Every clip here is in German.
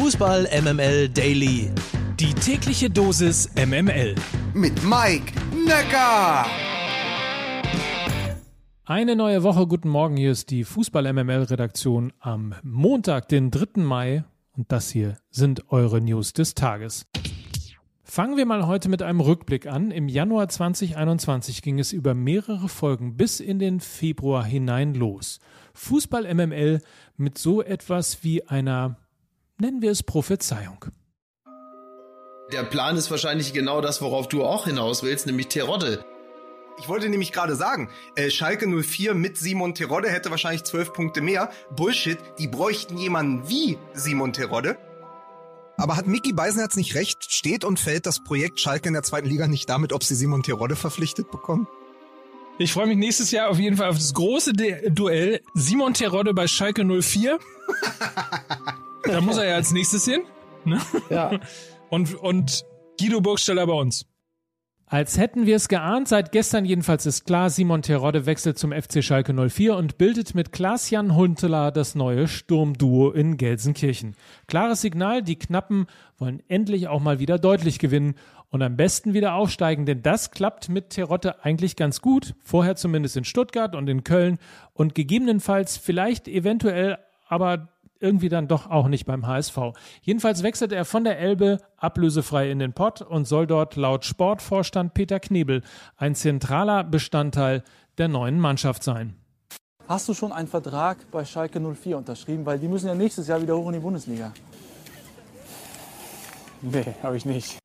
Fußball MML Daily. Die tägliche Dosis MML. Mit Mike Necker. Eine neue Woche. Guten Morgen. Hier ist die Fußball MML Redaktion am Montag, den 3. Mai. Und das hier sind eure News des Tages. Fangen wir mal heute mit einem Rückblick an. Im Januar 2021 ging es über mehrere Folgen bis in den Februar hinein los. Fußball MML mit so etwas wie einer nennen wir es Prophezeiung. Der Plan ist wahrscheinlich genau das, worauf du auch hinaus willst, nämlich Terodde. Ich wollte nämlich gerade sagen, äh, Schalke 04 mit Simon Terodde hätte wahrscheinlich zwölf Punkte mehr. Bullshit, die bräuchten jemanden wie Simon Terodde. Aber hat Mickey Beisenherz nicht recht? Steht und fällt das Projekt Schalke in der zweiten Liga nicht damit, ob sie Simon Terodde verpflichtet bekommen? Ich freue mich nächstes Jahr auf jeden Fall auf das große De Duell Simon Terodde bei Schalke 04. Da muss er ja als nächstes hin. Ne? Ja. Und, und Guido Burgstaller bei uns. Als hätten wir es geahnt, seit gestern jedenfalls ist klar, Simon Terodde wechselt zum FC Schalke 04 und bildet mit Klaas-Jan Huntelaar das neue Sturmduo in Gelsenkirchen. Klares Signal, die Knappen wollen endlich auch mal wieder deutlich gewinnen und am besten wieder aufsteigen, denn das klappt mit Terodde eigentlich ganz gut, vorher zumindest in Stuttgart und in Köln und gegebenenfalls vielleicht eventuell aber irgendwie dann doch auch nicht beim HSV. Jedenfalls wechselt er von der Elbe ablösefrei in den Pott und soll dort laut Sportvorstand Peter Knebel ein zentraler Bestandteil der neuen Mannschaft sein. Hast du schon einen Vertrag bei Schalke 04 unterschrieben? Weil die müssen ja nächstes Jahr wieder hoch in die Bundesliga. Nee, habe ich nicht.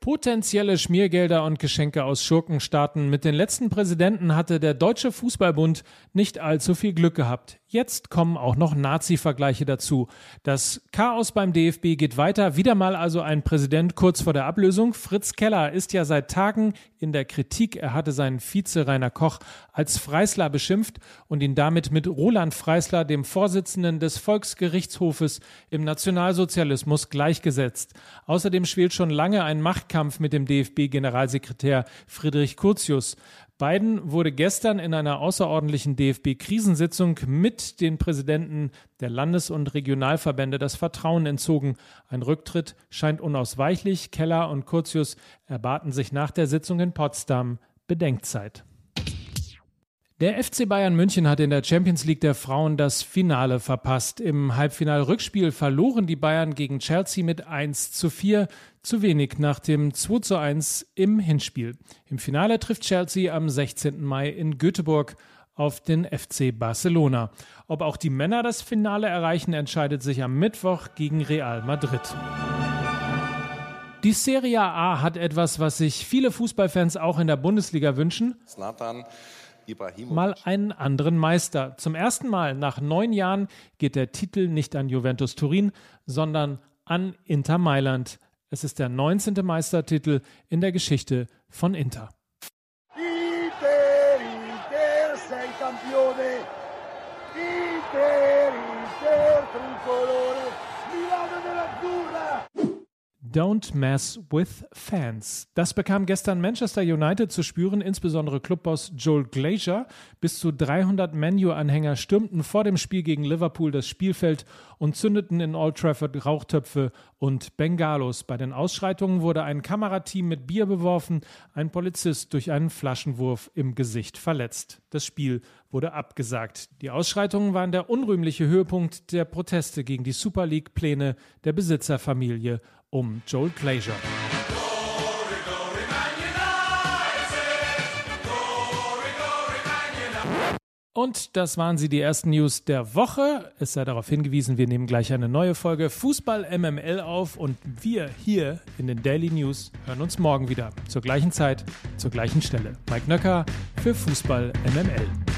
Potenzielle Schmiergelder und Geschenke aus Schurkenstaaten. Mit den letzten Präsidenten hatte der Deutsche Fußballbund nicht allzu viel Glück gehabt. Jetzt kommen auch noch Nazi-Vergleiche dazu. Das Chaos beim DFB geht weiter. Wieder mal also ein Präsident kurz vor der Ablösung. Fritz Keller ist ja seit Tagen in der Kritik. Er hatte seinen Vize Rainer Koch als Freisler beschimpft und ihn damit mit Roland Freisler, dem Vorsitzenden des Volksgerichtshofes im Nationalsozialismus, gleichgesetzt. Außerdem schwelt schon lange ein Machtkampf mit dem DFB-Generalsekretär Friedrich Curtius. Biden wurde gestern in einer außerordentlichen DFB-Krisensitzung mit den Präsidenten der Landes- und Regionalverbände das Vertrauen entzogen. Ein Rücktritt scheint unausweichlich. Keller und Curtius erbaten sich nach der Sitzung in Potsdam Bedenkzeit. Der FC Bayern München hat in der Champions League der Frauen das Finale verpasst. Im Halbfinalrückspiel verloren die Bayern gegen Chelsea mit 1 zu 4, zu wenig nach dem 2 zu 1 im Hinspiel. Im Finale trifft Chelsea am 16. Mai in Göteborg auf den FC Barcelona. Ob auch die Männer das Finale erreichen, entscheidet sich am Mittwoch gegen Real Madrid. Die Serie A hat etwas, was sich viele Fußballfans auch in der Bundesliga wünschen. Zlatan mal einen anderen Meister. Zum ersten Mal nach neun Jahren geht der Titel nicht an Juventus Turin, sondern an Inter Mailand. Es ist der 19. Meistertitel in der Geschichte von Inter. Inter, Inter, sei campione. Inter, Inter, tricolore. Milano dell'Azzurra. Don't mess with fans. Das bekam gestern Manchester United zu spüren, insbesondere Clubboss Joel Glazer. Bis zu 300 Menu-Anhänger stürmten vor dem Spiel gegen Liverpool das Spielfeld und zündeten in Old Trafford Rauchtöpfe und Bengalos. Bei den Ausschreitungen wurde ein Kamerateam mit Bier beworfen, ein Polizist durch einen Flaschenwurf im Gesicht verletzt. Das Spiel wurde abgesagt. Die Ausschreitungen waren der unrühmliche Höhepunkt der Proteste gegen die Super League-Pläne der Besitzerfamilie um Joel Glazer. Und das waren sie, die ersten News der Woche. Es sei darauf hingewiesen, wir nehmen gleich eine neue Folge Fußball MML auf und wir hier in den Daily News hören uns morgen wieder zur gleichen Zeit, zur gleichen Stelle. Mike Nöcker für Fußball MML.